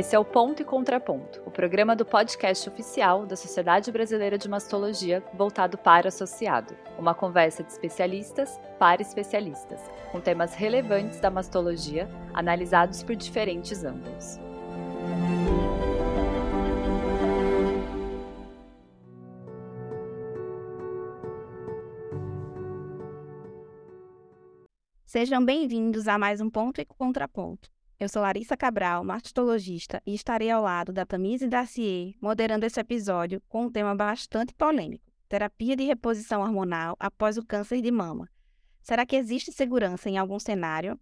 Esse é o Ponto e Contraponto, o programa do podcast oficial da Sociedade Brasileira de Mastologia voltado para associado. Uma conversa de especialistas para especialistas, com temas relevantes da mastologia, analisados por diferentes ângulos. Sejam bem-vindos a mais um Ponto e Contraponto. Eu sou Larissa Cabral, mastologista, e estarei ao lado da Tamise Dacier, moderando esse episódio com um tema bastante polêmico: terapia de reposição hormonal após o câncer de mama. Será que existe segurança em algum cenário?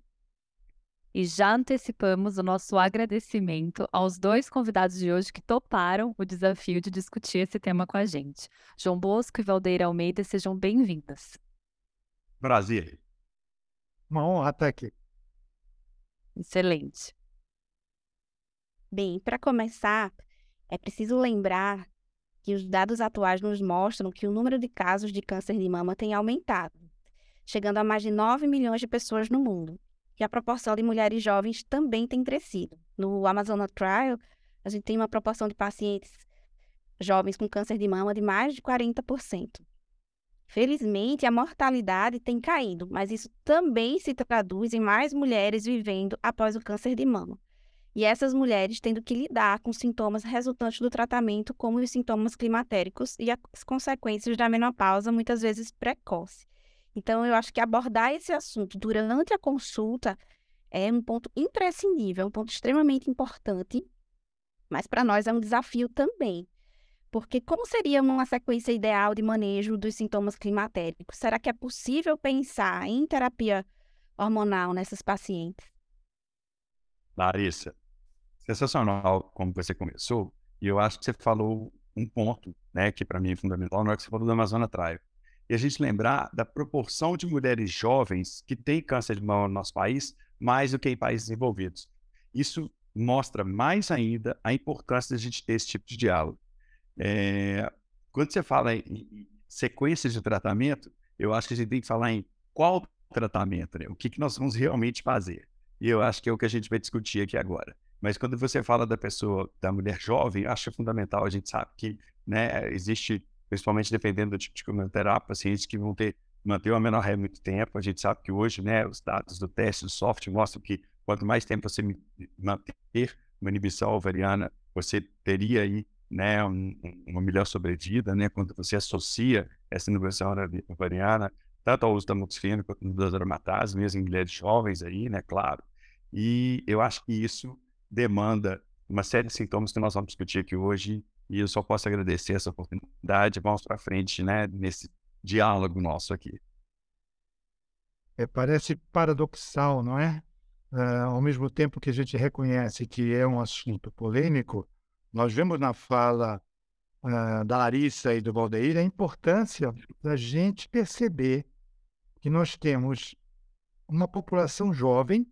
E já antecipamos o nosso agradecimento aos dois convidados de hoje que toparam o desafio de discutir esse tema com a gente. João Bosco e Valdeira Almeida, sejam bem-vindas. Prazer. Uma honra estar aqui. Excelente. Bem, para começar, é preciso lembrar que os dados atuais nos mostram que o número de casos de câncer de mama tem aumentado, chegando a mais de 9 milhões de pessoas no mundo. E a proporção de mulheres jovens também tem crescido. No Amazon Trial, a gente tem uma proporção de pacientes jovens com câncer de mama de mais de 40%. Felizmente, a mortalidade tem caído, mas isso também se traduz em mais mulheres vivendo após o câncer de mama. E essas mulheres tendo que lidar com sintomas resultantes do tratamento, como os sintomas climatéricos e as consequências da menopausa, muitas vezes precoce. Então, eu acho que abordar esse assunto durante a consulta é um ponto imprescindível, um ponto extremamente importante, mas para nós é um desafio também. Porque como seria uma sequência ideal de manejo dos sintomas climatéricos? Será que é possível pensar em terapia hormonal nessas pacientes? Larissa, sensacional como você começou. E eu acho que você falou um ponto, né, que para mim é fundamental, na hora que você falou da Amazônia Trial. E a gente lembrar da proporção de mulheres jovens que têm câncer de mama no nosso país, mais do que em países desenvolvidos. Isso mostra mais ainda a importância de a gente ter esse tipo de diálogo. É, quando você fala em sequências de tratamento, eu acho que a gente tem que falar em qual tratamento, né? o que, que nós vamos realmente fazer. E eu acho que é o que a gente vai discutir aqui agora. Mas quando você fala da pessoa, da mulher jovem, acho fundamental. A gente sabe que né, existe, principalmente dependendo do tipo de quimioterapia, pacientes que vão ter manter uma menor muito tempo. A gente sabe que hoje, né, os dados do teste do software mostram que quanto mais tempo você manter uma inibição ovariana, você teria aí né, um, uma melhor sobrevida, né, quando você associa essa inovação ovariana tanto ao uso da moxifena quanto das aromatases, mesmo em mulheres jovens aí, né, claro. E eu acho que isso demanda uma série de sintomas que nós vamos discutir aqui hoje e eu só posso agradecer essa oportunidade. Vamos para frente, né, nesse diálogo nosso aqui. É, parece paradoxal, não é? Uh, ao mesmo tempo que a gente reconhece que é um assunto polêmico, nós vemos na fala uh, da Larissa e do Valdeir a importância da gente perceber que nós temos uma população jovem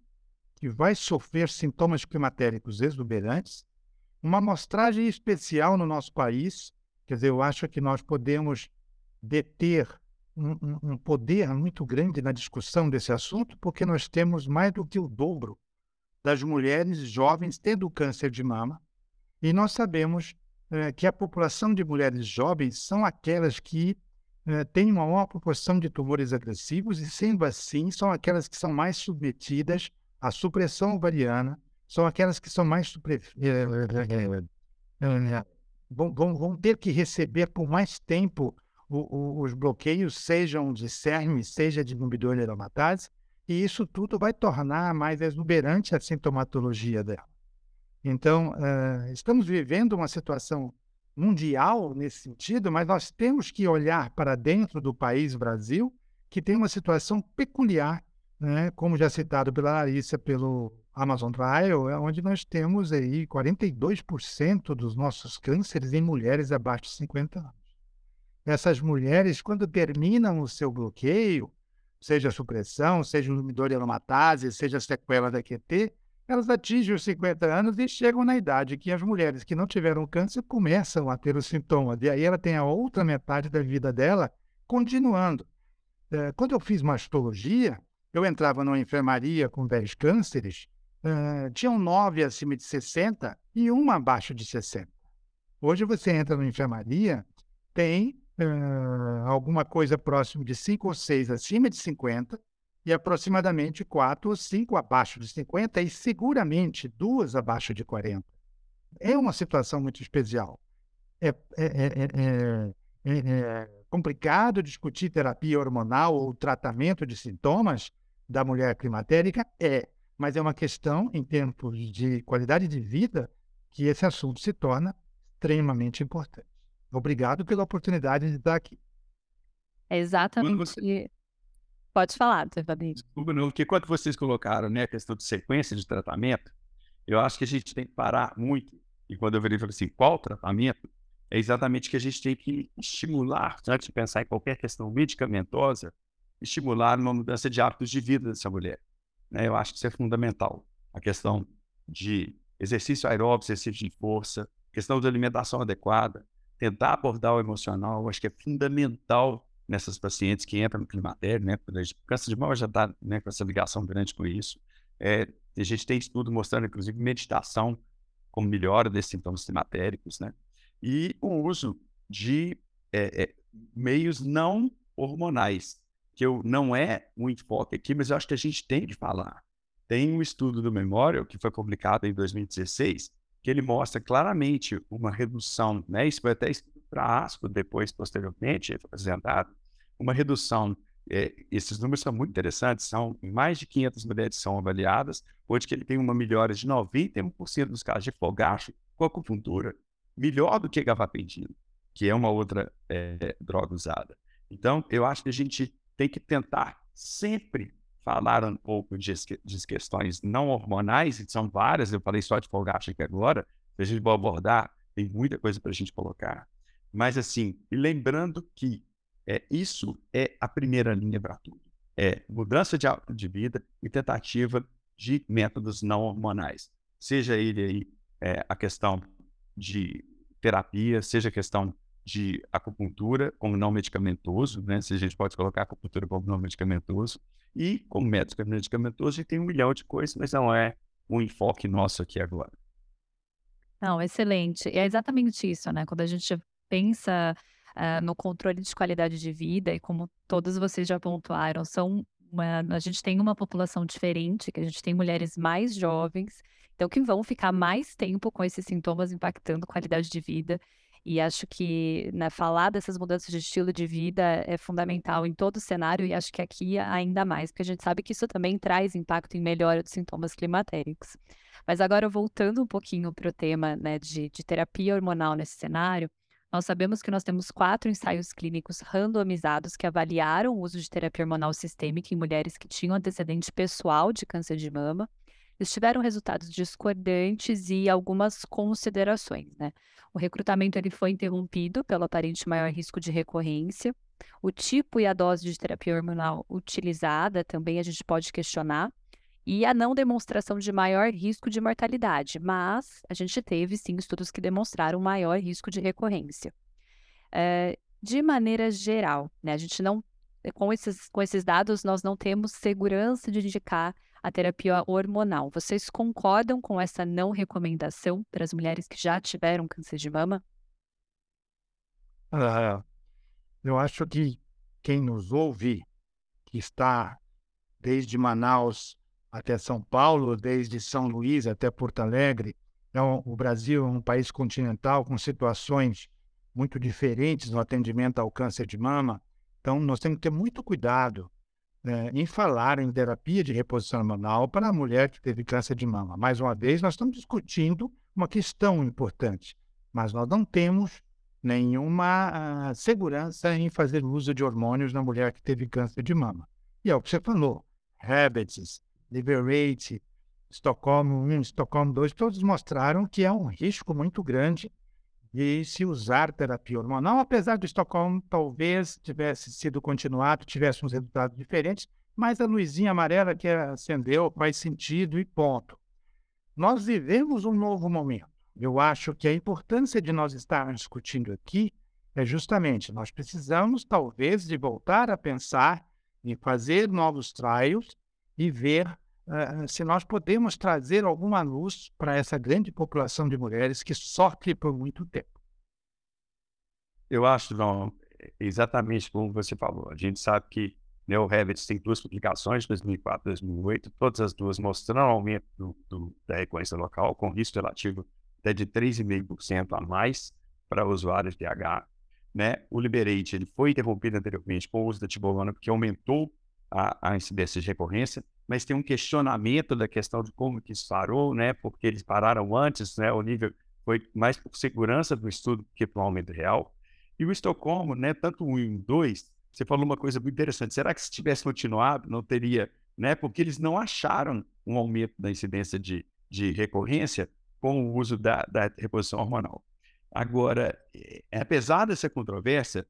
que vai sofrer sintomas climatéricos exuberantes, uma amostragem especial no nosso país, quer dizer, eu acho que nós podemos deter um, um, um poder muito grande na discussão desse assunto, porque nós temos mais do que o dobro das mulheres jovens tendo câncer de mama, e nós sabemos é, que a população de mulheres jovens são aquelas que é, têm uma maior proporção de tumores agressivos e, sendo assim, são aquelas que são mais submetidas à supressão ovariana, são aquelas que são mais supre... vão, vão, vão, ter que receber por mais tempo o, o, os bloqueios, sejam de CERM, seja de inibidor de aromatase, e isso tudo vai tornar mais exuberante a sintomatologia dela. Então, uh, estamos vivendo uma situação mundial nesse sentido, mas nós temos que olhar para dentro do país Brasil, que tem uma situação peculiar, né, como já citado pela Larissa, pelo Amazon Trial, é onde nós temos aí 42% dos nossos cânceres em mulheres abaixo de 50 anos. Essas mulheres, quando terminam o seu bloqueio, seja supressão, seja o lumidor de aromatase, seja sequela da QT, elas atingem os 50 anos e chegam na idade que as mulheres que não tiveram câncer começam a ter os sintomas. E aí ela tem a outra metade da vida dela continuando. É, quando eu fiz mastologia, eu entrava numa enfermaria com 10 cânceres, uh, tinham nove acima de 60 e uma abaixo de 60. Hoje você entra na enfermaria, tem uh, alguma coisa próximo de cinco ou seis acima de 50 e aproximadamente quatro ou cinco abaixo de 50 e seguramente duas abaixo de 40. É uma situação muito especial. É, é, é, é, complicado discutir terapia hormonal ou tratamento de sintomas da mulher climatérica? É, mas é uma questão, em termos de qualidade de vida, que esse assunto se torna extremamente importante. Obrigado pela oportunidade de estar aqui. É exatamente. Você... Pode falar, Fabrício. Desculpa, não, porque quando vocês colocaram né, a questão de sequência de tratamento, eu acho que a gente tem que parar muito. E quando eu virei falei assim, qual tratamento? É exatamente que a gente tem que estimular, antes de pensar em qualquer questão medicamentosa, estimular uma mudança de hábitos de vida dessa mulher. Né? Eu acho que isso é fundamental. A questão de exercício aeróbico, exercício de força, questão de alimentação adequada, tentar abordar o emocional, acho que é fundamental nessas pacientes que entram no climatério, né? Câncer de mama já está né, com essa ligação grande com isso. É, a gente tem estudo mostrando, inclusive, meditação como melhora desses sintomas climatéricos, né? E o uso de é, é, meios não hormonais, que eu, não é um enfoque aqui, mas eu acho que a gente tem de falar. Tem um estudo do Memorial, que foi publicado em 2016, que ele mostra claramente uma redução, né? Isso foi até para ASCO depois, posteriormente, apresentado, uma redução. É, esses números são muito interessantes, são mais de 500 mulheres são avaliadas, hoje que ele tem uma melhora de 91% dos casos de fogacho com acupuntura, melhor do que gabapentina, que é uma outra é, droga usada. Então, eu acho que a gente tem que tentar sempre falar um pouco de, de questões não hormonais, e são várias, eu falei só de fogacho aqui agora, se a gente for abordar, tem muita coisa para a gente colocar. Mas assim, lembrando que é, isso é a primeira linha para tudo. É mudança de de vida e tentativa de métodos não hormonais. Seja ele aí é, a questão de terapia, seja a questão de acupuntura como não medicamentoso, né? Se a gente pode colocar acupuntura como não medicamentoso, e como método medicamentoso, a gente tem um milhão de coisas, mas não é um enfoque nosso aqui agora. Não, excelente. É exatamente isso, né? Quando a gente pensa uh, no controle de qualidade de vida, e como todos vocês já pontuaram, são uma, a gente tem uma população diferente, que a gente tem mulheres mais jovens, então que vão ficar mais tempo com esses sintomas impactando qualidade de vida. E acho que né, falar dessas mudanças de estilo de vida é fundamental em todo o cenário, e acho que aqui ainda mais, porque a gente sabe que isso também traz impacto em melhora dos sintomas climatéricos. Mas agora, voltando um pouquinho para o tema né, de, de terapia hormonal nesse cenário, nós sabemos que nós temos quatro ensaios clínicos randomizados que avaliaram o uso de terapia hormonal sistêmica em mulheres que tinham antecedente pessoal de câncer de mama. Eles tiveram resultados discordantes e algumas considerações, né? O recrutamento ele foi interrompido pelo aparente maior risco de recorrência. O tipo e a dose de terapia hormonal utilizada também a gente pode questionar. E a não demonstração de maior risco de mortalidade, mas a gente teve sim estudos que demonstraram maior risco de recorrência. É, de maneira geral, né, a gente não, com esses, com esses dados, nós não temos segurança de indicar a terapia hormonal. Vocês concordam com essa não recomendação para as mulheres que já tiveram câncer de mama? Ah, eu acho que quem nos ouve, que está desde Manaus até São Paulo, desde São Luís até Porto Alegre, então, o Brasil é um país continental com situações muito diferentes no atendimento ao câncer de mama. Então, nós temos que ter muito cuidado né, em falar em terapia de reposição hormonal para a mulher que teve câncer de mama. Mais uma vez, nós estamos discutindo uma questão importante, mas nós não temos nenhuma uh, segurança em fazer uso de hormônios na mulher que teve câncer de mama. E é o que você falou, Habits, Liberate, Estocolmo 1, Estocolmo 2, todos mostraram que é um risco muito grande de se usar terapia hormonal, apesar do Estocolmo talvez tivesse sido continuado, tivesse uns resultados diferentes, mas a luzinha amarela que acendeu faz sentido e ponto. Nós vivemos um novo momento. Eu acho que a importância de nós estarmos discutindo aqui é justamente nós precisamos talvez de voltar a pensar em fazer novos trials e ver uh, se nós podemos trazer alguma luz para essa grande população de mulheres que sofre por muito tempo. Eu acho, não, exatamente como você falou. A gente sabe que o Revit tem duas publicações, 2004 e 2008, todas as duas mostrando aumento do, do, da recorrência local, com risco relativo até de 3,5% a mais para usuários de H. Né? O Liberate ele foi interrompido anteriormente com o uso da tibolona, porque aumentou a, a incidência de recorrência, mas tem um questionamento da questão de como que isso parou, né? porque eles pararam antes, né? o nível foi mais por segurança do estudo que por aumento real. E o Estocolmo, né, tanto 1 e o 2, você falou uma coisa muito interessante. Será que se tivesse continuado, não teria, né? Porque eles não acharam um aumento da incidência de, de recorrência com o uso da, da reposição hormonal. Agora, é, apesar dessa controvérsia,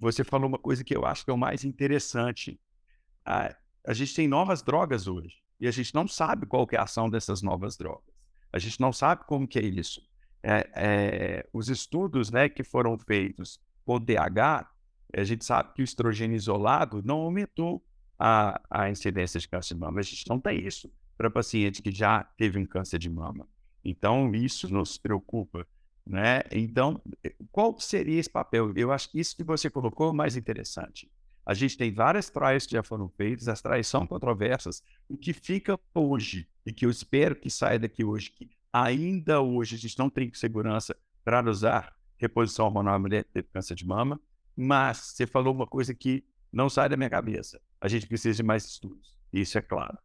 você falou uma coisa que eu acho que é o mais interessante. A, a gente tem novas drogas hoje e a gente não sabe qual é a ação dessas novas drogas. A gente não sabe como que é isso. É, é, os estudos né, que foram feitos com DH a gente sabe que o estrogênio isolado não aumentou a, a incidência de câncer de mama. A gente não tem isso para paciente que já teve um câncer de mama. Então, isso nos preocupa. Né? Então, eh, qual seria esse papel? Eu acho que isso que você colocou é mais interessante. A gente tem várias traias que já foram feitas, as traias são controversas. O que fica hoje, e que eu espero que saia daqui hoje, que ainda hoje a gente não tem segurança para usar reposição hormonal em mulher que teve câncer de mama, mas você falou uma coisa que não sai da minha cabeça. A gente precisa de mais estudos. Isso é claro.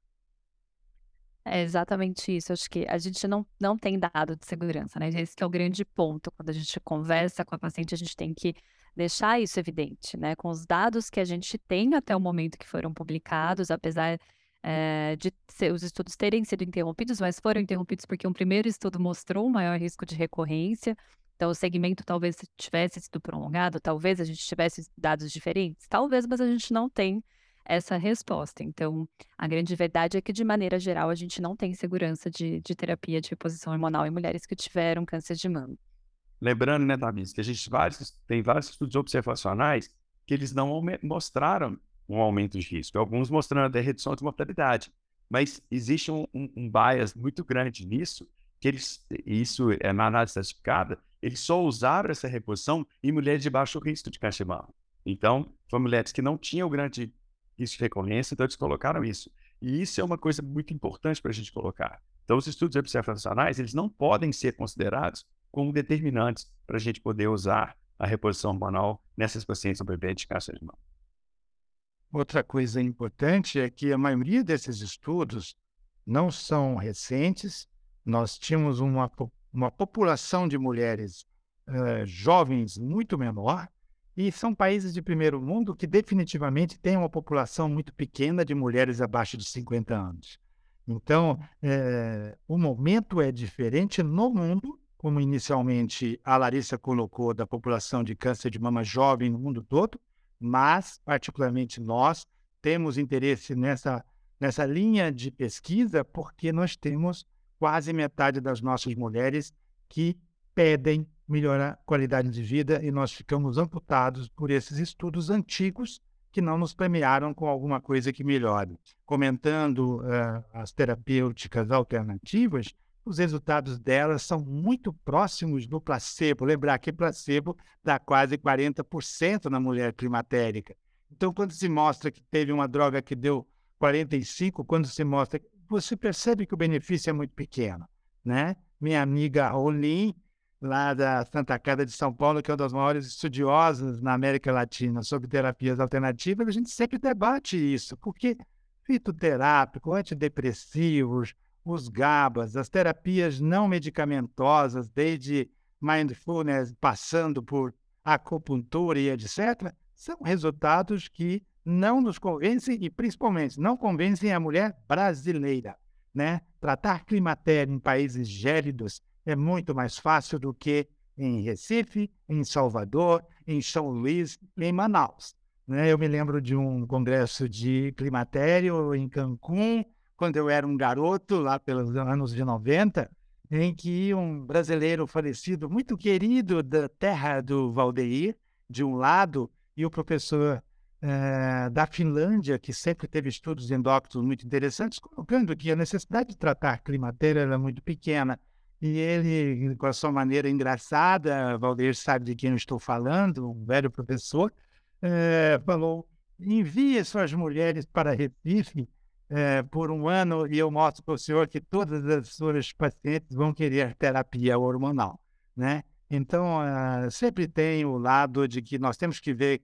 É exatamente isso. Acho que a gente não, não tem dado de segurança, né? Esse é o grande ponto. Quando a gente conversa com a paciente, a gente tem que deixar isso evidente, né? Com os dados que a gente tem até o momento que foram publicados, apesar é, de ser, os estudos terem sido interrompidos, mas foram interrompidos porque um primeiro estudo mostrou um maior risco de recorrência. Então, o segmento talvez tivesse sido prolongado, talvez a gente tivesse dados diferentes, talvez, mas a gente não tem essa resposta. Então, a grande verdade é que, de maneira geral, a gente não tem segurança de, de terapia de reposição hormonal em mulheres que tiveram câncer de mama. Lembrando, né, Davi, que a gente vários, tem vários estudos observacionais que eles não mostraram um aumento de risco, alguns mostrando até redução de mortalidade. Mas existe um, um, um bias muito grande nisso, que eles, isso é na análise certificada, eles só usaram essa reposição em mulheres de baixo risco de câncer de mama. Então, foram mulheres que não tinham grande risco de recorrência, então eles colocaram isso. E isso é uma coisa muito importante para a gente colocar. Então, os estudos observacionais, eles não podem ser considerados como determinantes para a gente poder usar a reposição hormonal nessas pacientes sobreviventes de câncer de mama. Outra coisa importante é que a maioria desses estudos não são recentes. Nós tínhamos uma uma população de mulheres uh, jovens muito menor, e são países de primeiro mundo que definitivamente têm uma população muito pequena de mulheres abaixo de 50 anos. Então, é, o momento é diferente no mundo, como inicialmente a Larissa colocou, da população de câncer de mama jovem no mundo todo, mas, particularmente nós, temos interesse nessa, nessa linha de pesquisa porque nós temos quase metade das nossas mulheres que pedem melhorar a qualidade de vida e nós ficamos amputados por esses estudos antigos que não nos premiaram com alguma coisa que melhore. Comentando uh, as terapêuticas alternativas, os resultados delas são muito próximos do placebo. Lembrar que placebo dá quase 40% na mulher climatérica. Então, quando se mostra que teve uma droga que deu 45, quando se mostra você percebe que o benefício é muito pequeno, né? Minha amiga Olin, lá da Santa Casa de São Paulo, que é uma das maiores estudiosas na América Latina sobre terapias alternativas, a gente sempre debate isso, porque fitoterápico, antidepressivos, os GABAs, as terapias não medicamentosas, desde mindfulness, passando por acupuntura e etc., são resultados que não nos convencem e, principalmente, não convencem a mulher brasileira. Né? Tratar climatério em países gélidos é muito mais fácil do que em Recife, em Salvador, em São Luís em Manaus. Né? Eu me lembro de um congresso de climatério em Cancún, quando eu era um garoto, lá pelos anos de 90, em que um brasileiro falecido, muito querido da terra do Valdeir, de um lado, e o professor é, da Finlândia, que sempre teve estudos endócrinos muito interessantes, colocando que a necessidade de tratar climatéria era muito pequena. E ele, com a sua maneira engraçada, Valdir sabe de quem eu estou falando, um velho professor, é, falou: envie suas mulheres para Recife é, por um ano e eu mostro para o senhor que todas as suas pacientes vão querer terapia hormonal, né? Então, uh, sempre tem o lado de que nós temos que ver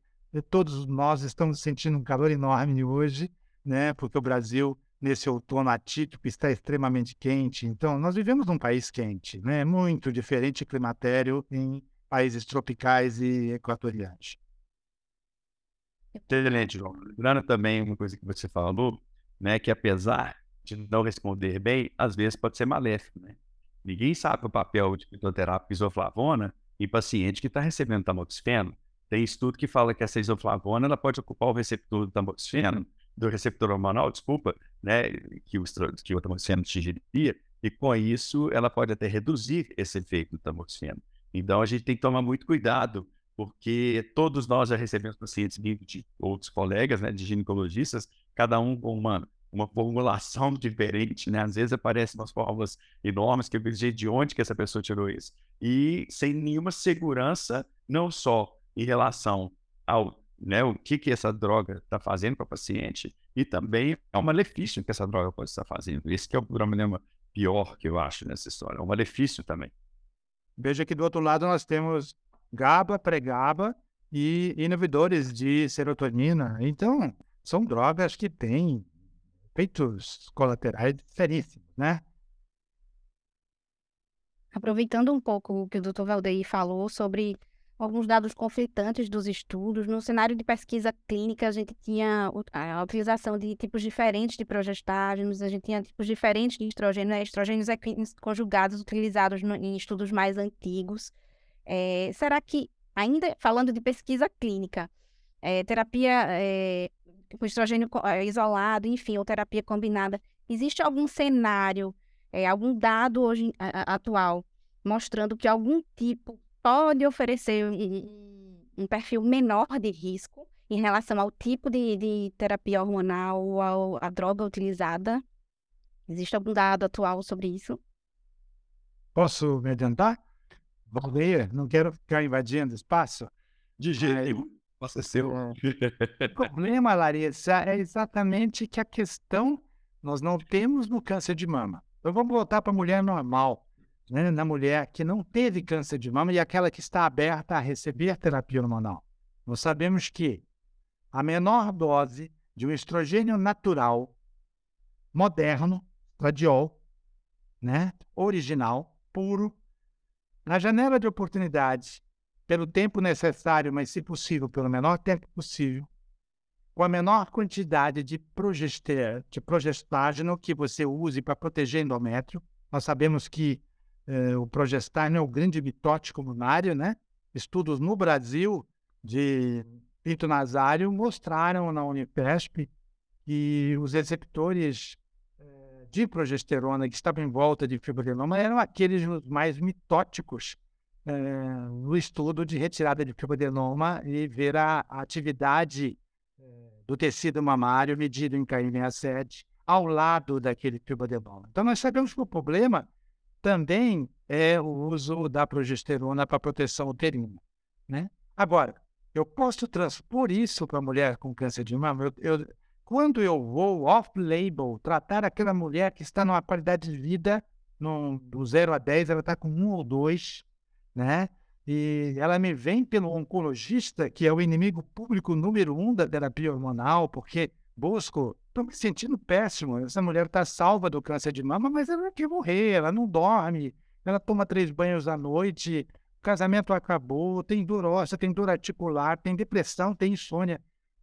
todos nós estamos sentindo um calor enorme hoje, né? Porque o Brasil, nesse outono atípico, está extremamente quente. Então, nós vivemos num país quente, né? Muito diferente climatério em países tropicais e equatoriais. Excelente, João. Lembrando também uma coisa que você falou, né? Que apesar de não responder bem, às vezes pode ser maléfico, né? Ninguém sabe o papel de fitoterápica isoflavona em paciente que está recebendo tamoxifeno tem estudo que fala que essa isoflavona ela pode ocupar o receptor do tamoxifeno, do receptor hormonal, desculpa, né, que o, que o tamoxifeno atingiria, e com isso ela pode até reduzir esse efeito do tamoxifeno. Então a gente tem que tomar muito cuidado, porque todos nós já recebemos pacientes de outros colegas, né, de ginecologistas, cada um com uma, uma formulação diferente, né? Às vezes aparecem umas fórmulas enormes que eu vejo de onde que essa pessoa tirou isso. E sem nenhuma segurança, não só em relação ao né, o que, que essa droga está fazendo para o paciente e também é um malefício que essa droga pode estar fazendo. Esse é o problema pior que eu acho nessa história, é um malefício também. Veja que do outro lado nós temos GABA, pré-GABA e inibidores de serotonina. Então, são drogas que têm efeitos colaterais seríssimos, né? Aproveitando um pouco o que o Dr. Valdeir falou sobre alguns dados conflitantes dos estudos. No cenário de pesquisa clínica, a gente tinha a utilização de tipos diferentes de progestágenos, a gente tinha tipos diferentes de estrogênio, né? estrogênios conjugados utilizados no, em estudos mais antigos. É, será que, ainda falando de pesquisa clínica, é, terapia é, com estrogênio é, isolado, enfim, ou terapia combinada, existe algum cenário, é, algum dado hoje atual mostrando que algum tipo pode oferecer um, um perfil menor de risco em relação ao tipo de, de terapia hormonal ou à droga utilizada? Existe algum dado atual sobre isso? Posso me adiantar? Vou ver, não quero ficar invadindo espaço. De jeito nenhum. Posso ser. O problema, Larissa, é exatamente que a questão nós não temos no câncer de mama. Então vamos voltar para a mulher normal né, na mulher que não teve câncer de mama e aquela que está aberta a receber terapia hormonal. Nós sabemos que a menor dose de um estrogênio natural, moderno, estradiol, né, original, puro, na janela de oportunidade, pelo tempo necessário, mas se possível, pelo menor tempo possível, com a menor quantidade de, progester, de progestágeno que você use para proteger endométrio. Nós sabemos que é, o progestágeno é o grande mitótico mamário, né? Estudos no Brasil de pinto nasário mostraram na Unifesp que os receptores é, de progesterona que estavam em volta de fibroadenoma eram aqueles mais mitóticos é, no estudo de retirada de fibroadenoma e ver a, a atividade do tecido mamário medido em KM67 ao lado daquele fibroadenoma. Então, nós sabemos que o problema também é o uso da progesterona para proteção uterina. Né? Agora, eu posso transpor isso para a mulher com câncer de mama? Eu, eu, quando eu vou off-label tratar aquela mulher que está numa qualidade de vida no, do 0 a 10, ela está com 1 ou 2, né? E ela me vem pelo oncologista, que é o inimigo público número um da terapia hormonal, porque busco estou me sentindo péssimo. Essa mulher está salva do câncer de mama, mas ela quer morrer, ela não dorme, ela toma três banhos à noite, o casamento acabou, tem dor óssea, tem dor articular, tem depressão, tem insônia.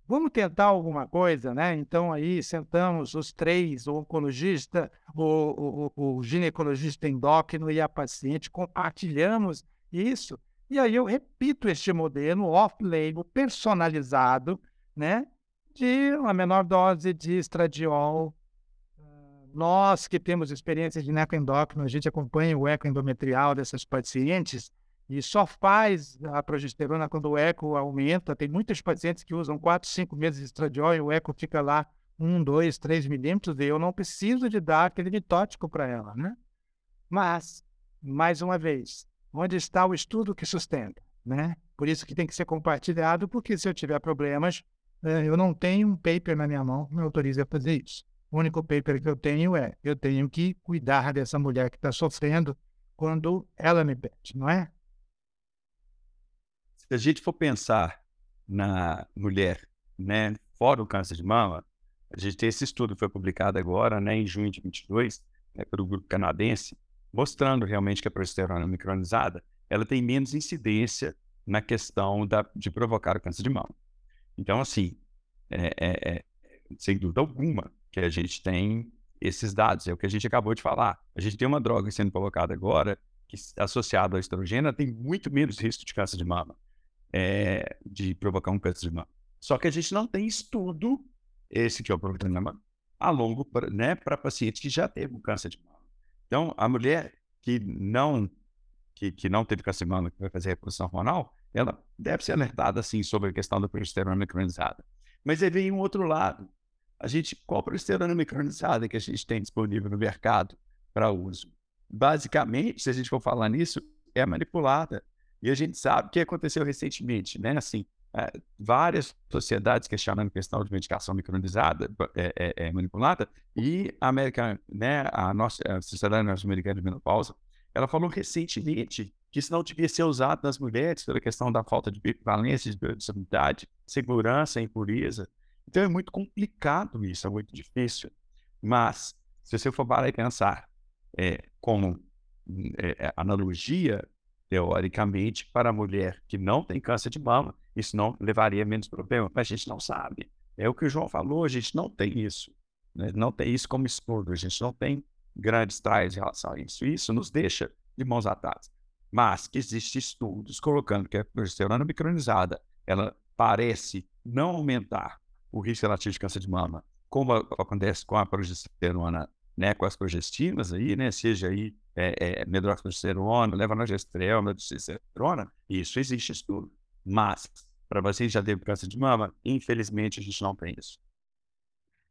Vamos tentar alguma coisa, né? Então aí sentamos os três, o oncologista, o, o, o ginecologista endócrino e a paciente, compartilhamos isso. E aí eu repito este modelo off-label, personalizado, né? De uma menor dose de estradiol. Nós que temos experiência de necoendócrino, a gente acompanha o ecoendometrial dessas pacientes e só faz a progesterona quando o eco aumenta. Tem muitos pacientes que usam 4, 5 meses de estradiol e o eco fica lá 1, 2, 3 milímetros e eu não preciso de dar aquele mitótico para ela, né? Mas, mais uma vez, onde está o estudo que sustenta, né? Por isso que tem que ser compartilhado, porque se eu tiver problemas, eu não tenho um paper na minha mão que me autorize a fazer isso. O único paper que eu tenho é, eu tenho que cuidar dessa mulher que está sofrendo quando ela me pede, não é? Se a gente for pensar na mulher, né, fora o câncer de mama, a gente tem esse estudo que foi publicado agora, né, em junho de 22, né, pelo grupo canadense, mostrando realmente que a progesterona micronizada, ela tem menos incidência na questão da, de provocar o câncer de mama. Então, assim, é, é, é, sem dúvida alguma que a gente tem esses dados, é o que a gente acabou de falar. A gente tem uma droga sendo colocada agora que, associada ao estrogênio, tem muito menos risco de câncer de mama, é, de provocar um câncer de mama. Só que a gente não tem estudo, esse que é o programa, a longo, né, para pacientes que já teve um câncer de mama. Então, a mulher que não que, que não teve câncer de mama, que vai fazer reposição hormonal, ela deve ser alertada, sim, sobre a questão da progesterona micronizada. Mas aí vem um outro lado. A gente, qual progesterona micronizada que a gente tem disponível no mercado para uso? Basicamente, se a gente for falar nisso, é manipulada. E a gente sabe o que aconteceu recentemente, né? Assim, é, várias sociedades questionando a questão de medicação micronizada, é, é, é manipulada, e a América, né, a nossa a Sociedade Norte-Americana de Menopausa, ela falou recentemente que isso não devia ser usado nas mulheres pela questão da falta de valência, de biodisponibilidade, segurança, impureza. Então é muito complicado isso, é muito difícil. Mas, se você for para pensar é, como é, analogia, teoricamente, para a mulher que não tem câncer de mama, isso não levaria a menos problema, mas a gente não sabe. É o que o João falou, a gente não tem isso. Né? Não tem isso como estudo, a gente não tem grandes trás em relação a isso. Isso nos deixa de mãos atadas. Mas que existem estudos colocando que a progesterona micronizada, ela parece não aumentar o risco relativo de câncer de mama, como acontece com a progesterona, né, com as progestinas aí, né, seja aí é, é, medroxprogesterona, levonorgestrel, medroxprogesterona, isso existe estudo. Mas, para vocês já teve câncer de mama, infelizmente a gente não tem isso.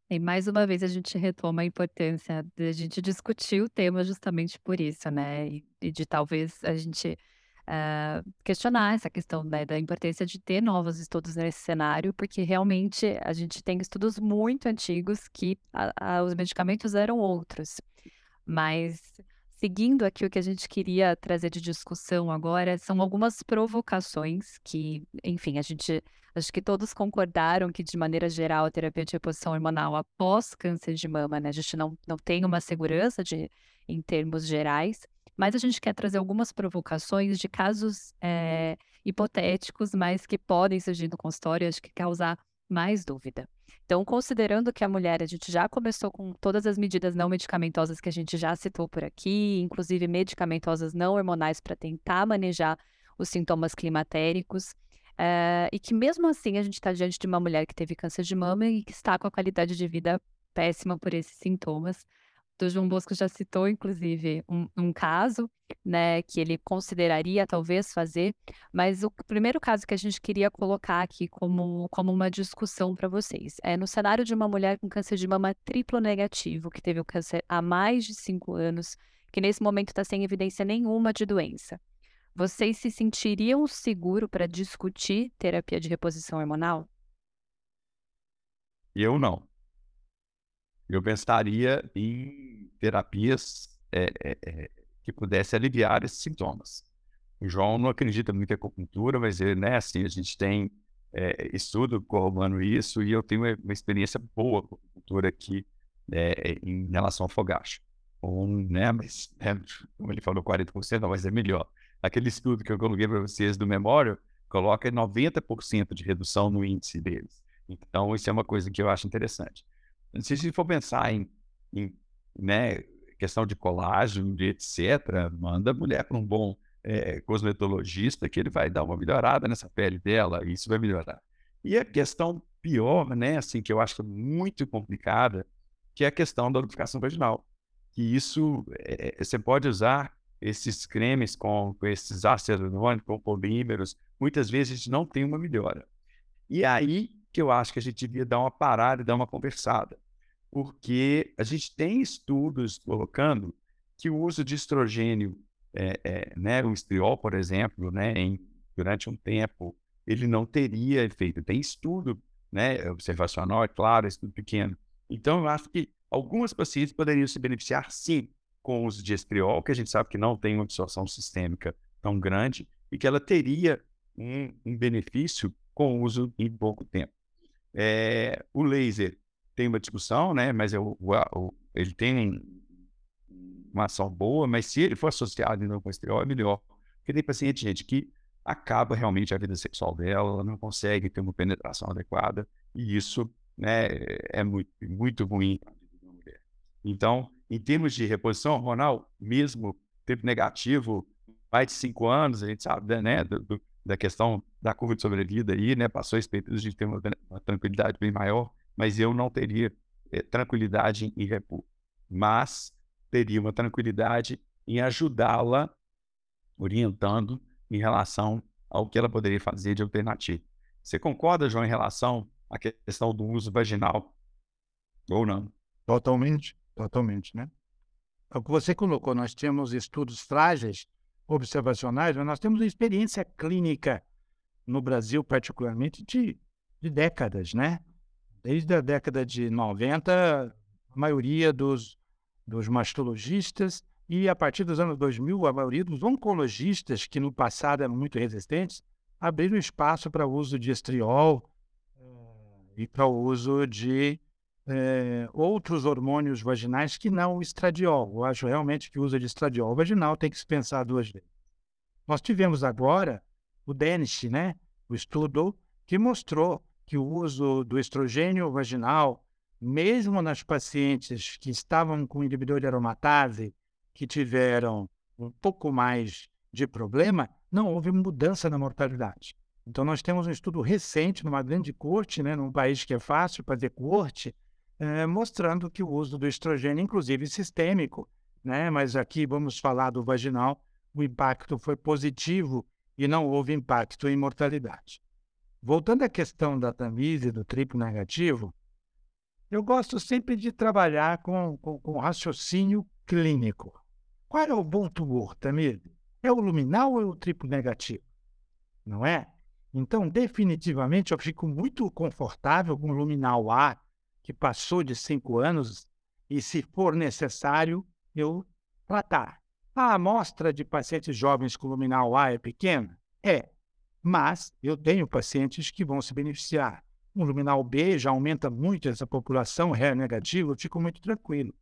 E mais uma vez a gente retoma a importância de a gente discutir o tema justamente por isso, né? E, e de talvez a gente uh, questionar essa questão né, da importância de ter novos estudos nesse cenário, porque realmente a gente tem estudos muito antigos que a, a, os medicamentos eram outros. Mas seguindo aqui o que a gente queria trazer de discussão agora, são algumas provocações que, enfim, a gente acho que todos concordaram que, de maneira geral, a terapia de reposição hormonal após câncer de mama, né, a gente não, não tem uma segurança de, em termos gerais, mas a gente quer trazer algumas provocações de casos é, hipotéticos, mas que podem surgir no consultório, acho que causar mais dúvida. Então, considerando que a mulher, a gente já começou com todas as medidas não medicamentosas que a gente já citou por aqui, inclusive medicamentosas não hormonais para tentar manejar os sintomas climatéricos, uh, e que mesmo assim a gente está diante de uma mulher que teve câncer de mama e que está com a qualidade de vida péssima por esses sintomas do João Bosco já citou, inclusive, um, um, caso, né, que ele consideraria talvez fazer, mas o primeiro caso que a gente queria colocar aqui como, como uma discussão para vocês é no cenário de uma mulher com câncer de mama triplo negativo, que teve o câncer há mais de cinco anos, que nesse momento está sem evidência nenhuma de doença. Vocês se sentiriam seguro para discutir terapia de reposição hormonal? Eu não eu pensaria em terapias é, é, é, que pudessem aliviar esses sintomas. O João não acredita muito em acupuntura, mas ele, né, assim, a gente tem é, estudo corroborando isso e eu tenho uma, uma experiência boa com acupuntura aqui é, em relação ao fogacho. Um, né, mas, né, como ele falou, 40%, não, mas é melhor. Aquele estudo que eu coloquei para vocês do memório coloca 90% de redução no índice deles. Então, isso é uma coisa que eu acho interessante. Se a gente for pensar em, em né, questão de colágeno, de etc., manda a mulher para um bom é, cosmetologista que ele vai dar uma melhorada nessa pele dela isso vai melhorar. E a questão pior, né, assim, que eu acho é muito complicada, que é a questão da lubrificação vaginal. Que isso é, você pode usar esses cremes com, com esses ácidos hialurônicos, com polímeros, muitas vezes a gente não tem uma melhora. E aí que eu acho que a gente devia dar uma parada e dar uma conversada. Porque a gente tem estudos colocando que o uso de estrogênio, é, é, né, o estriol, por exemplo, né, em, durante um tempo, ele não teria efeito. Tem estudo né, observacional, é claro, é estudo pequeno. Então, eu acho que algumas pacientes poderiam se beneficiar, sim, com o uso de estriol, que a gente sabe que não tem uma absorção sistêmica tão grande e que ela teria um, um benefício com o uso em pouco tempo. É, o laser tem uma discussão, né? Mas é o, o, ele tem uma ação boa, mas se ele for associado então com estriol, é melhor. Porque tem paciente, gente, que acaba realmente a vida sexual dela, ela não consegue ter uma penetração adequada, e isso né, é muito, muito ruim para a mulher. Então, em termos de reposição hormonal, mesmo tempo negativo, mais de cinco anos, a gente sabe né, do, do, da questão da curva de sobrevida aí, né, passou esse período de ter uma, uma, tranquilidade bem maior, mas eu não teria é, tranquilidade em repor. Mas teria uma tranquilidade em ajudá-la, orientando em relação ao que ela poderia fazer de alternativa. Você concorda, João, em relação à questão do uso vaginal ou não? Totalmente. Totalmente, né? É o que você colocou, nós temos estudos frágeis, observacionais, mas nós temos uma experiência clínica no Brasil, particularmente, de, de décadas, né? Desde a década de 90, a maioria dos, dos mastologistas e a partir dos anos 2000, a maioria dos oncologistas, que no passado eram muito resistentes, abriram espaço para o uso de estriol eh, e para o uso de é, outros hormônios vaginais que não o estradiol. Eu acho realmente que o uso de estradiol vaginal tem que se pensar duas vezes. Nós tivemos agora o DENISH, né? o estudo que mostrou que o uso do estrogênio vaginal, mesmo nas pacientes que estavam com inibidor de aromatase, que tiveram um pouco mais de problema, não houve mudança na mortalidade. Então, nós temos um estudo recente numa grande corte, né, num país que é fácil fazer corte, é, mostrando que o uso do estrogênio, inclusive sistêmico, né, mas aqui vamos falar do vaginal, o impacto foi positivo e não houve impacto em mortalidade. Voltando à questão da Tamise, do triplo negativo, eu gosto sempre de trabalhar com, com, com raciocínio clínico. Qual é o bom tumor, Tamise? É o luminal ou é o triplo negativo? Não é? Então, definitivamente, eu fico muito confortável com o luminal A, que passou de cinco anos e, se for necessário, eu tratar. A amostra de pacientes jovens com luminal A é pequena? É, mas eu tenho pacientes que vão se beneficiar. O luminal B já aumenta muito essa população RE negativo, eu fico muito tranquilo.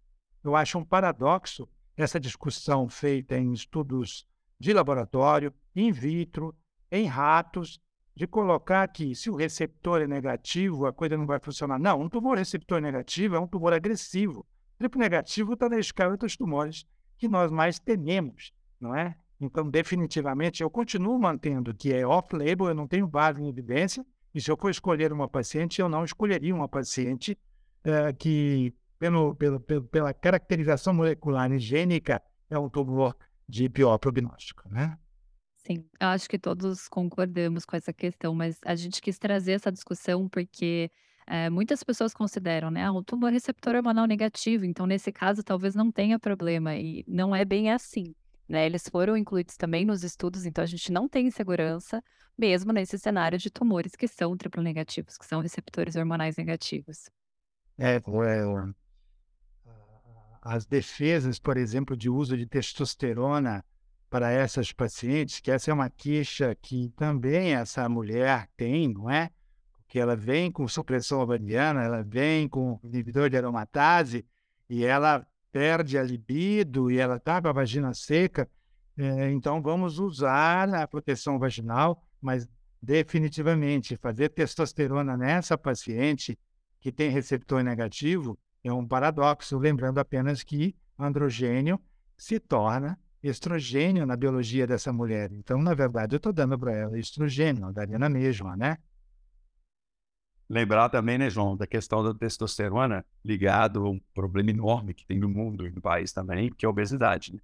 Eu acho um paradoxo essa discussão feita em estudos de laboratório, in vitro, em ratos, de colocar que se o receptor é negativo, a coisa não vai funcionar. Não, um tumor receptor negativo é um tumor agressivo. Triplo negativo está na escala dos tumores que nós mais tememos, não é? Então, definitivamente, eu continuo mantendo que é off-label, eu não tenho base em evidência, e se eu for escolher uma paciente, eu não escolheria uma paciente uh, que, pelo, pelo, pelo, pela caracterização molecular e é um tumor de pior prognóstico, né? Sim, eu acho que todos concordamos com essa questão, mas a gente quis trazer essa discussão porque eh, muitas pessoas consideram, né, ah, o tumor receptor hormonal negativo, então nesse caso talvez não tenha problema, e não é bem assim, né? Eles foram incluídos também nos estudos, então a gente não tem segurança, mesmo nesse cenário de tumores que são triplo negativos, que são receptores hormonais negativos. É, é, as defesas, por exemplo, de uso de testosterona para essas pacientes, que essa é uma queixa que também essa mulher tem, não é? Que ela vem com supressão ovariana, ela vem com inibidor de aromatase e ela perde a libido e ela está com a vagina seca. É, então, vamos usar a proteção vaginal, mas definitivamente fazer testosterona nessa paciente que tem receptor negativo é um paradoxo, lembrando apenas que androgênio se torna estrogênio na biologia dessa mulher. Então, na verdade, eu estou dando para ela estrogênio, daria na mesma, né? Lembrar também, né, João, da questão da testosterona ligado a um problema enorme que tem no mundo e no país também, que é a obesidade. Né?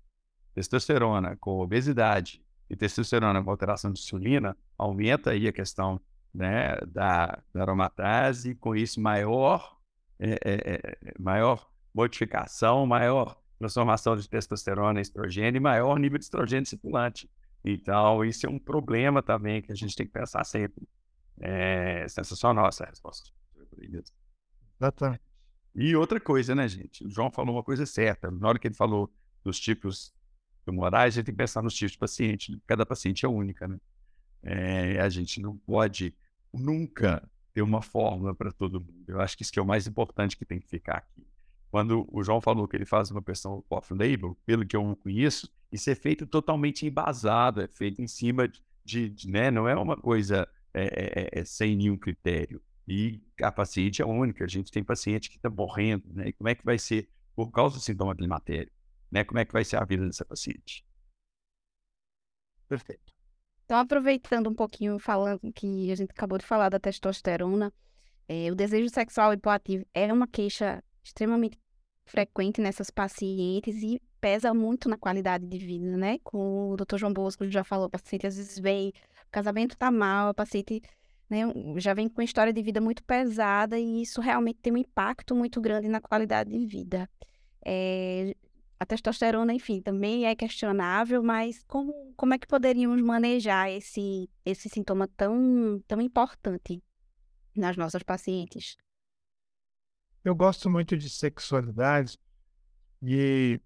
testosterona com obesidade e testosterona com alteração de insulina, aumenta aí a questão né, da, da aromatase, com isso maior, é, é, é, maior modificação, maior transformação de testosterona em estrogênio e maior nível de estrogênio circulante. Então, isso é um problema também que a gente tem que pensar sempre. É sensacional essa resposta. Exatamente. E outra coisa, né, gente? O João falou uma coisa certa. Na hora que ele falou dos tipos tumorais, a gente tem que pensar nos tipos de paciente. Cada paciente é única, né? É, a gente não pode nunca ter uma fórmula para todo mundo. Eu acho que isso que é o mais importante que tem que ficar aqui. Quando o João falou que ele faz uma versão off-label, pelo que eu conheço, isso é feito totalmente embasado, é feito em cima de, de né? não é uma coisa é, é, é, sem nenhum critério. E a paciente é única, a gente tem paciente que está morrendo, né? E como é que vai ser por causa do sintoma climatério? Né? Como é que vai ser a vida dessa paciente? Perfeito. Então, aproveitando um pouquinho, falando que a gente acabou de falar da testosterona, é, o desejo sexual hipoativo é uma queixa extremamente frequente nessas pacientes e pesa muito na qualidade de vida, né? Como o Dr. João Bosco já falou, paciente às vezes vem, o casamento tá mal, o paciente né, já vem com uma história de vida muito pesada e isso realmente tem um impacto muito grande na qualidade de vida. É, a testosterona, enfim, também é questionável, mas como, como é que poderíamos manejar esse, esse sintoma tão, tão importante nas nossas pacientes? Eu gosto muito de sexualidade e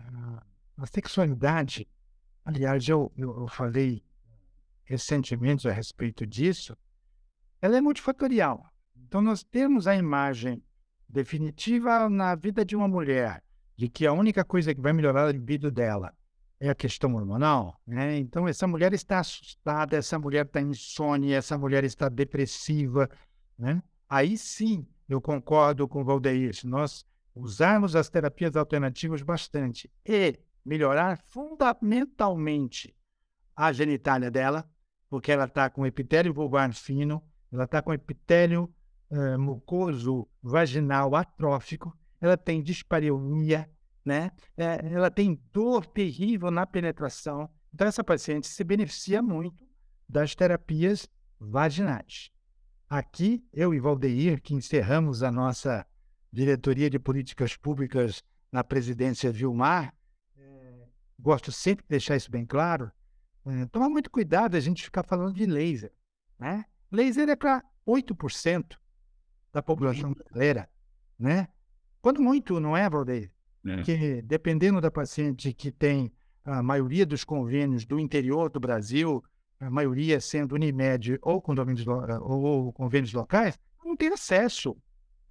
uh, a sexualidade, aliás, eu, eu, eu falei recentemente a respeito disso, ela é multifatorial. Então, nós temos a imagem definitiva na vida de uma mulher, de que a única coisa que vai melhorar a libido dela é a questão hormonal, né? Então, essa mulher está assustada, essa mulher está insônia, essa mulher está depressiva, né? Aí sim, eu concordo com o Valdeir, nós usarmos as terapias alternativas bastante e melhorar fundamentalmente a genitália dela, porque ela está com epitélio vulvar fino, ela está com epitélio uh, mucoso vaginal atrófico, ela tem dispareunia, né? É, ela tem dor terrível na penetração. Então, essa paciente se beneficia muito das terapias vaginais. Aqui, eu e Valdeir, que encerramos a nossa diretoria de políticas públicas na presidência Vilmar, é, gosto sempre de deixar isso bem claro, é, tomar muito cuidado a gente ficar falando de laser, né? Laser é para 8% da população brasileira, né? Quando muito, não é, Valdeir? É. Porque dependendo da paciente que tem a maioria dos convênios do interior do Brasil, a maioria sendo Unimed ou convênios, ou convênios locais, não tem acesso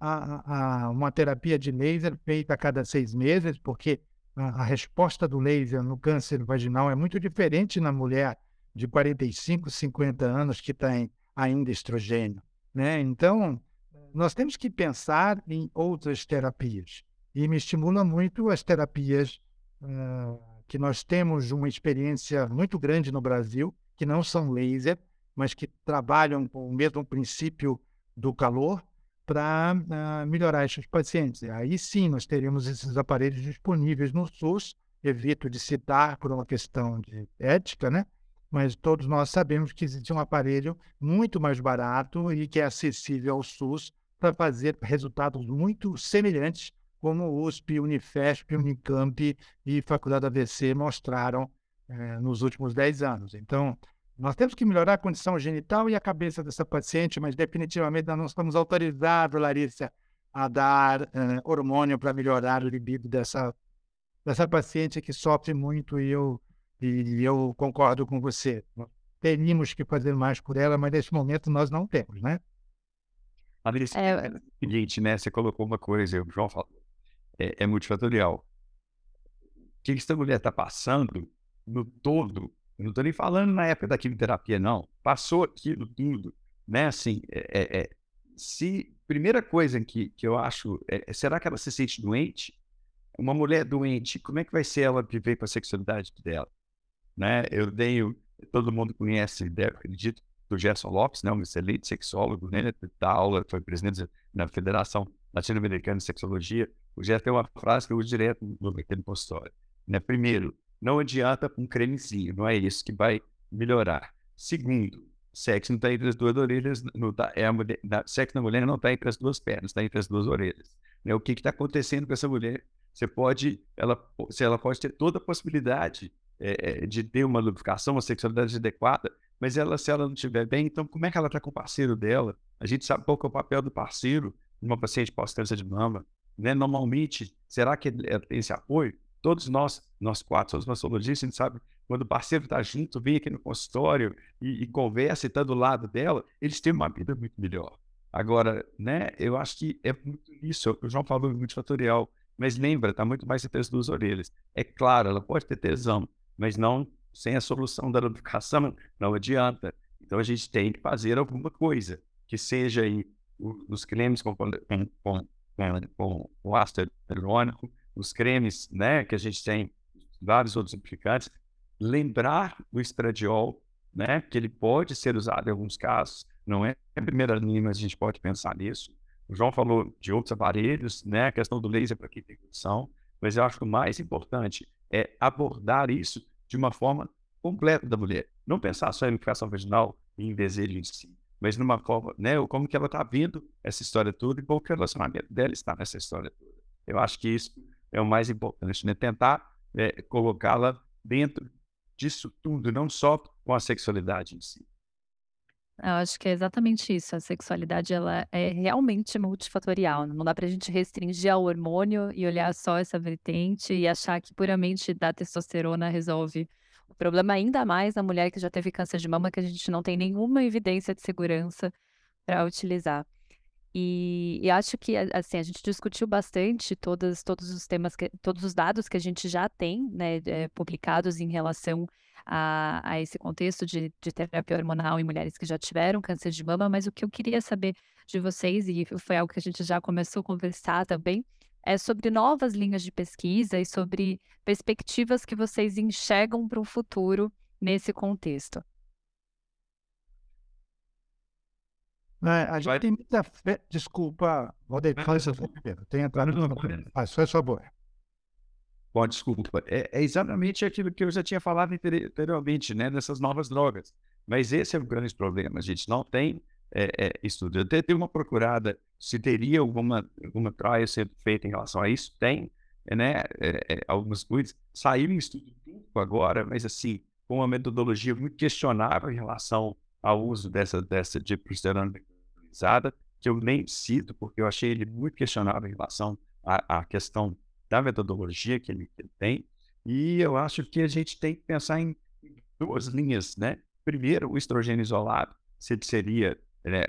a, a, uma terapia de laser feita a cada seis meses, porque a, a resposta do laser no câncer vaginal é muito diferente na mulher de 45, 50 anos que tem ainda estrogênio. Né? Então, nós temos que pensar em outras terapias. E me estimula muito as terapias uh, que nós temos uma experiência muito grande no Brasil, que não são laser, mas que trabalham com o mesmo princípio do calor para uh, melhorar esses pacientes. Aí sim nós teríamos esses aparelhos disponíveis no SUS. Evito de citar por uma questão de ética, né? mas todos nós sabemos que existe um aparelho muito mais barato e que é acessível ao SUS para fazer resultados muito semelhantes como o USP, Unifesp, Unicamp e Faculdade AVC mostraram eh, nos últimos 10 anos. Então, nós temos que melhorar a condição genital e a cabeça dessa paciente, mas definitivamente nós não estamos autorizados, Larissa, a dar eh, hormônio para melhorar o libido dessa, dessa paciente que sofre muito e eu e eu concordo com você. Teríamos que fazer mais por ela, mas nesse momento nós não temos, né? Alice, é... é o seguinte, né? Você colocou uma coisa, o João falou, é, é multifatorial. O que essa mulher está passando no todo, eu não estou nem falando na época da quimioterapia, não. Passou aquilo tudo, né? Assim, é, é, é se primeira coisa que, que eu acho é, será que ela se sente doente? Uma mulher doente, como é que vai ser ela viver com a sexualidade dela? né? Eu tenho, todo mundo conhece, deve, acredito, do Gerson Lopes, né? Um excelente sexólogo, né? Da aula, foi presidente da Federação Latino-Americana de Sexologia. O Gerson tem uma frase que eu uso direto no, no consultório, né? Primeiro, não adianta um cremezinho, não é isso que vai melhorar. Segundo, sexo não está entre as duas orelhas, não tá, é a mulher, sexo na mulher não está entre as duas pernas, está entre as duas orelhas. Né? O que está acontecendo com essa mulher? Você pode, ela, se ela pode ter toda a possibilidade é, de ter uma lubrificação, uma sexualidade adequada, mas ela, se ela não estiver bem, então como é que ela está com o parceiro dela? A gente sabe qual é o papel do parceiro numa paciente pós-câncer de mama. Né? Normalmente, será que ela tem esse apoio? Todos nós, nós quatro somos mastologistas, a gente sabe, quando o parceiro está junto, vem aqui no consultório e, e conversa e está do lado dela, eles têm uma vida muito melhor. Agora, né, eu acho que é muito isso, o João falou multifatorial, mas lembra, está muito mais entre as duas orelhas. É claro, ela pode ter tesão, mas não sem a solução da lubrificação, não adianta. Então a gente tem que fazer alguma coisa, que seja aí os cremes com, com, com, com, com ácido hialurônico, os cremes né, que a gente tem, vários outros lubrificantes, lembrar do estradiol, né, que ele pode ser usado em alguns casos, não é a primeira linha, mas a gente pode pensar nisso. O João falou de outros aparelhos, né, a questão do laser para quem tem condição, mas eu acho que o mais importante é abordar isso de uma forma completa da mulher. Não pensar só em lubrificação vaginal e em desejo em si, mas numa forma, né, como que ela está vendo essa história toda e como que o relacionamento dela está nessa história toda. Eu acho que isso é o mais importante, né? Tentar é, colocá-la dentro disso tudo, não só com a sexualidade em si. Eu acho que é exatamente isso. A sexualidade ela é realmente multifatorial. Não dá para a gente restringir ao hormônio e olhar só essa vertente e achar que puramente da testosterona resolve o problema ainda mais na mulher que já teve câncer de mama, que a gente não tem nenhuma evidência de segurança para utilizar. E, e, acho que assim a gente discutiu bastante todos, todos os temas, que, todos os dados que a gente já tem, né, é, publicados em relação a, a esse contexto de, de terapia hormonal em mulheres que já tiveram câncer de mama, mas o que eu queria saber de vocês, e foi algo que a gente já começou a conversar também, é sobre novas linhas de pesquisa e sobre perspectivas que vocês enxergam para o futuro nesse contexto. É, a gente Vai. tem muita fé. Desculpa, Valdeir, fala isso primeiro. Tem entrado no. Faz, faz favor. Bom, desculpa. É, é, exatamente aquilo que eu já tinha falado anteriormente, né? Dessas novas drogas. Mas esse é o grande problema. A gente não tem é, é, estudo. Eu até dei uma procurada se teria alguma, alguma trial sendo feita em relação a isso. Tem, né? É, é, algumas coisas. Saiu em estudo agora, mas assim, com uma metodologia muito questionável em relação ao uso dessa, dessa de que eu nem cito, porque eu achei ele muito questionável em relação à, à questão da metodologia que ele, que ele, tem. E eu acho que a gente tem que pensar em duas linhas, né? Primeiro, o estrogênio isolado, se ele seria, né,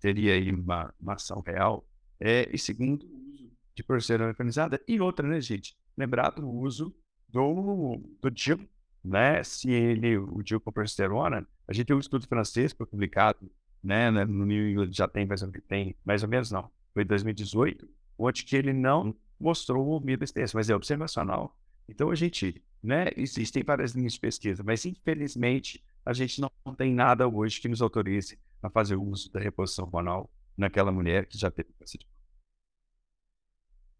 teria aí uma, uma ação real. É, e segundo, o uso de progesterona organizada. E outra, né, gente? Lembrar do uso do, do DIL, né? Se ele, o DIL com progesterona, a gente tem um estudo francês foi publicado né, né, no New England já tem mais, tem mais ou menos, não, foi 2018, onde que ele não mostrou o medo extenso, mas é observacional. Então a gente, né, existem várias linhas de pesquisa, mas infelizmente a gente não tem nada hoje que nos autorize a fazer uso da reposição hormonal naquela mulher que já teve câncer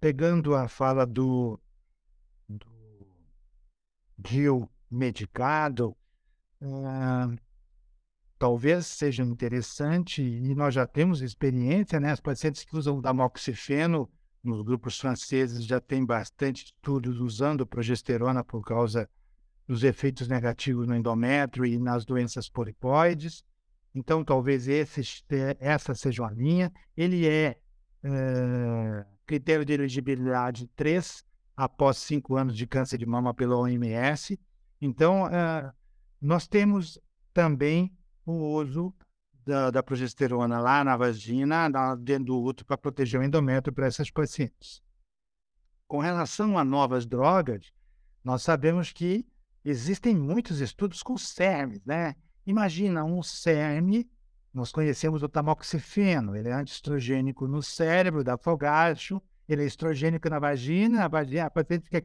Pegando a fala do, do Gil medicado, uh, talvez seja interessante, e nós já temos experiência, né? As pacientes que usam damoxifeno nos grupos franceses já tem bastante estudos usando progesterona por causa dos efeitos negativos no endométrio e nas doenças polipoides. Então, talvez esse, essa seja uma linha. Ele é, é critério de elegibilidade 3 após 5 anos de câncer de mama pela OMS. Então, é, nós temos também o uso da, da progesterona lá na vagina, na, dentro do útero, para proteger o endométrio para essas pacientes. Com relação a novas drogas, nós sabemos que existem muitos estudos com CERMs, né? Imagina um CERM, nós conhecemos o tamoxifeno, ele é antiestrogênico no cérebro, dá fogacho, ele é estrogênico na vagina, a, vagina, a paciente fica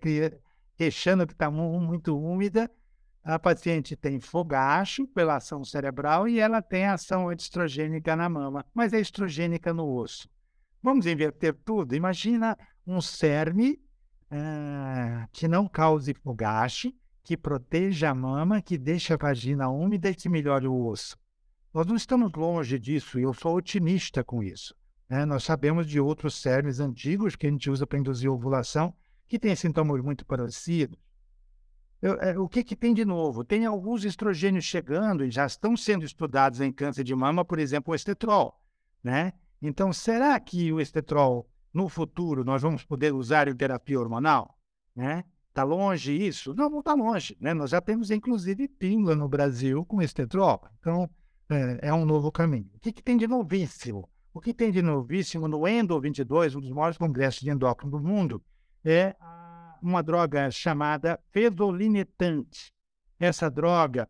queixando que está muito úmida, a paciente tem fogacho pela ação cerebral e ela tem ação estrogênica na mama, mas é estrogênica no osso. Vamos inverter tudo? Imagina um CERM uh, que não cause fogacho que proteja a mama, que deixe a vagina úmida e que melhore o osso. Nós não estamos longe disso e eu sou otimista com isso. Né? Nós sabemos de outros cérebros antigos que a gente usa para induzir ovulação que têm sintomas muito parecidos. Eu, é, o que, que tem de novo? Tem alguns estrogênios chegando e já estão sendo estudados em câncer de mama, por exemplo, o estetrol. Né? Então, será que o estetrol, no futuro, nós vamos poder usar em terapia hormonal? Né? Está longe isso? Não, não está longe. Né? Nós já temos, inclusive, pílula no Brasil com estetrol. Então, é, é um novo caminho. O que, que, tem de novíssimo? O que tem de novíssimo no Endo 22, um dos maiores congressos de endócrino do mundo, é uma droga chamada fesolinetante. Essa droga,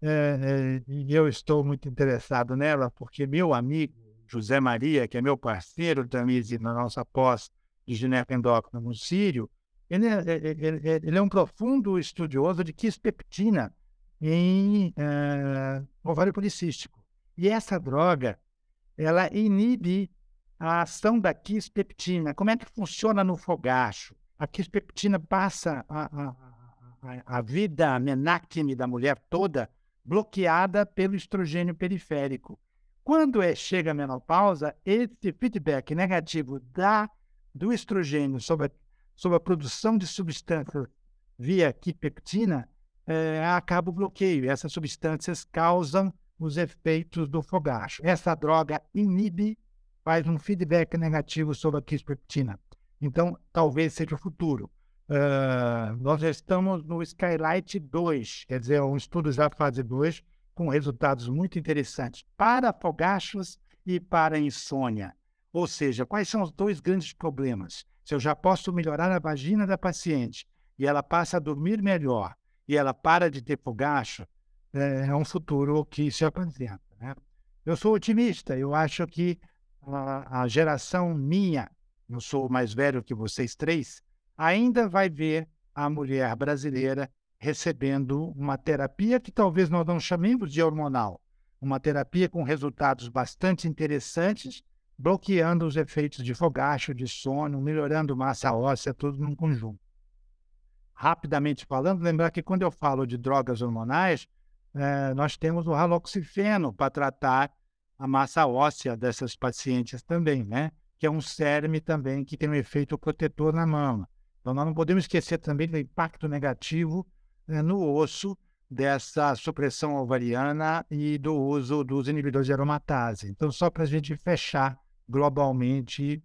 é, é, eu estou muito interessado nela, porque meu amigo José Maria, que é meu parceiro também na nossa pós de ginecoendócrino no Sírio, ele é, ele, ele é, um profundo estudioso de quispeptina em uh, ovário policístico. E essa droga, ela inibe a ação da quispeptina. Como é que funciona no fogacho? A quispeptina passa a, a, a, vida menáctime da mulher toda bloqueada pelo estrogênio periférico. Quando é, chega a menopausa, esse feedback negativo da, do estrogênio sobre a, sobre a produção de substâncias via quipeptina é, acaba o bloqueio. Essas substâncias causam os efeitos do fogacho. Essa droga inibe, faz um feedback negativo sobre a quispeptina. Então, talvez seja o futuro. Uh, nós já estamos no Skylight 2, quer dizer, um estudo já fase 2, com resultados muito interessantes para fogachos e para insônia. Ou seja, quais são os dois grandes problemas? Se eu já posso melhorar a vagina da paciente e ela passa a dormir melhor e ela para de ter fogacho, é, é um futuro que se apresenta. Né? Eu sou otimista, eu acho que a, a geração minha eu sou mais velho que vocês três, ainda vai ver a mulher brasileira recebendo uma terapia que talvez nós não chamemos de hormonal, uma terapia com resultados bastante interessantes, bloqueando os efeitos de fogacho, de sono, melhorando massa óssea, tudo num conjunto. Rapidamente falando, lembrar que quando eu falo de drogas hormonais, é, nós temos o haloxifeno para tratar a massa óssea dessas pacientes também, né? Que é um CERM também que tem um efeito protetor na mama. Então, nós não podemos esquecer também do impacto negativo né, no osso dessa supressão ovariana e do uso dos inibidores de aromatase. Então, só para a gente fechar globalmente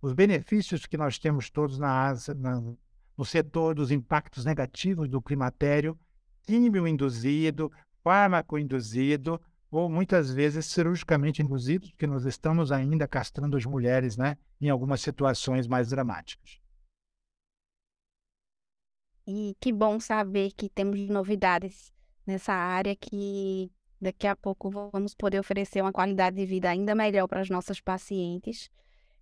os benefícios que nós temos todos na, na, no setor dos impactos negativos do climatério, químio induzido, fármaco induzido, ou muitas vezes cirurgicamente induzidos, porque nós estamos ainda castrando as mulheres né, em algumas situações mais dramáticas. E que bom saber que temos novidades nessa área que daqui a pouco vamos poder oferecer uma qualidade de vida ainda melhor para as nossas pacientes.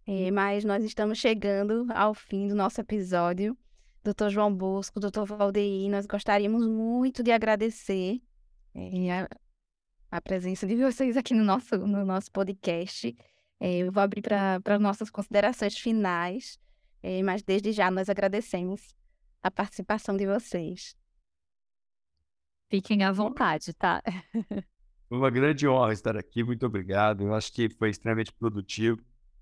É, mas nós estamos chegando ao fim do nosso episódio. Doutor João Bosco, doutor Valdeir, nós gostaríamos muito de agradecer é, a presença de vocês aqui no nosso, no nosso podcast. É, eu vou abrir para as nossas considerações finais, é, mas desde já nós agradecemos a participação de vocês. Fiquem à vontade, tá? Foi uma grande honra estar aqui, muito obrigado. Eu acho que foi extremamente produtivo,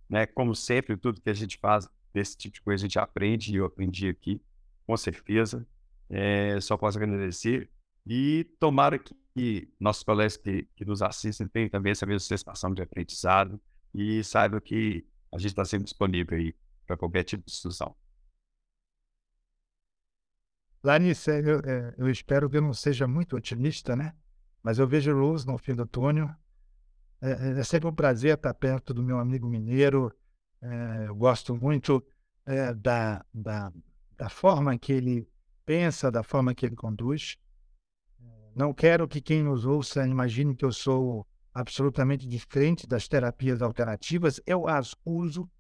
né? Como sempre, tudo que a gente faz desse tipo de coisa a gente aprende e eu aprendi aqui, com certeza. É, só posso agradecer e tomara que que nossos colegas que, que nos assistem tenham também essa mesma sensação de aprendizado e saibam que a gente está sempre disponível aí para qualquer tipo de discussão. Larissa, eu, é, eu, espero que eu não seja muito otimista, né? Mas eu vejo luz no fim do túnel. É, é, é sempre um prazer estar perto do meu amigo mineiro. É, eu gosto muito é, da, da, da forma que ele pensa, da forma que ele conduz. Não quero que quem nos ouça imagine que eu sou absolutamente diferente das terapias alternativas. Eu as uso,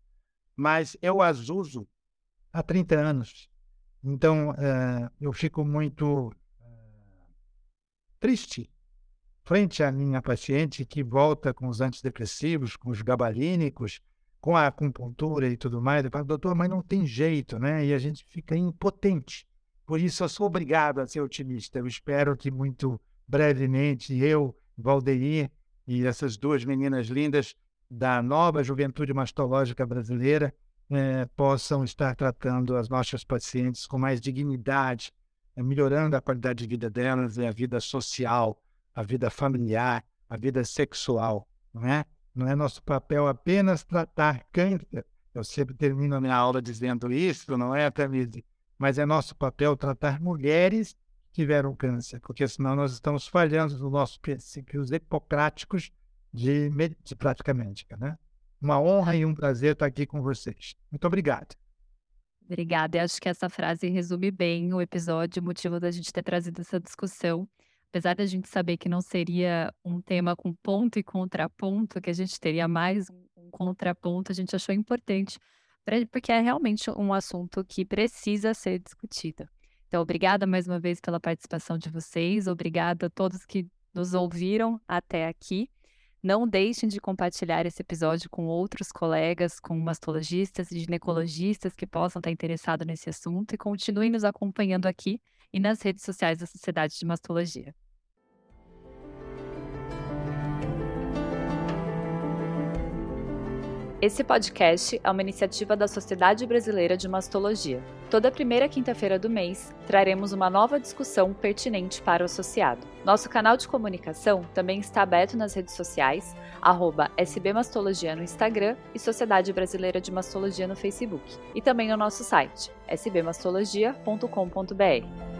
mas eu as uso há 30 anos. Então, uh, eu fico muito uh, triste frente à minha paciente que volta com os antidepressivos, com os gabalínicos, com a acupuntura e tudo mais. Eu falo, doutor, mas não tem jeito, né? E a gente fica impotente Por isso, eu sou obrigado a ser otimista. Eu espero que muito brevemente eu, Valdeir e essas duas meninas lindas da nova juventude mastológica brasileira eh, possam estar tratando as nossas pacientes com mais dignidade, eh, melhorando a qualidade de vida delas e a vida social, a vida familiar, a vida sexual, não é? Não é nosso papel apenas tratar câncer. Eu sempre termino a minha aula dizendo isso, não é, Tamide? Mas é nosso papel tratar mulheres que tiveram câncer, porque senão nós estamos falhando nos nossos princípios hipocráticos de, de prática médica, né? Uma honra e um prazer estar aqui com vocês. Muito obrigado. Obrigada. Eu acho que essa frase resume bem o episódio, o motivo da gente ter trazido essa discussão apesar da gente saber que não seria um tema com ponto e contraponto, que a gente teria mais um contraponto, a gente achou importante, porque é realmente um assunto que precisa ser discutido. Então, obrigada mais uma vez pela participação de vocês, obrigada a todos que nos ouviram até aqui. Não deixem de compartilhar esse episódio com outros colegas, com mastologistas e ginecologistas que possam estar interessados nesse assunto e continuem nos acompanhando aqui e nas redes sociais da Sociedade de Mastologia. Esse podcast é uma iniciativa da Sociedade Brasileira de Mastologia. Toda primeira quinta-feira do mês, traremos uma nova discussão pertinente para o associado. Nosso canal de comunicação também está aberto nas redes sociais, SBMastologia no Instagram e Sociedade Brasileira de Mastologia no Facebook, e também no nosso site, sbmastologia.com.br.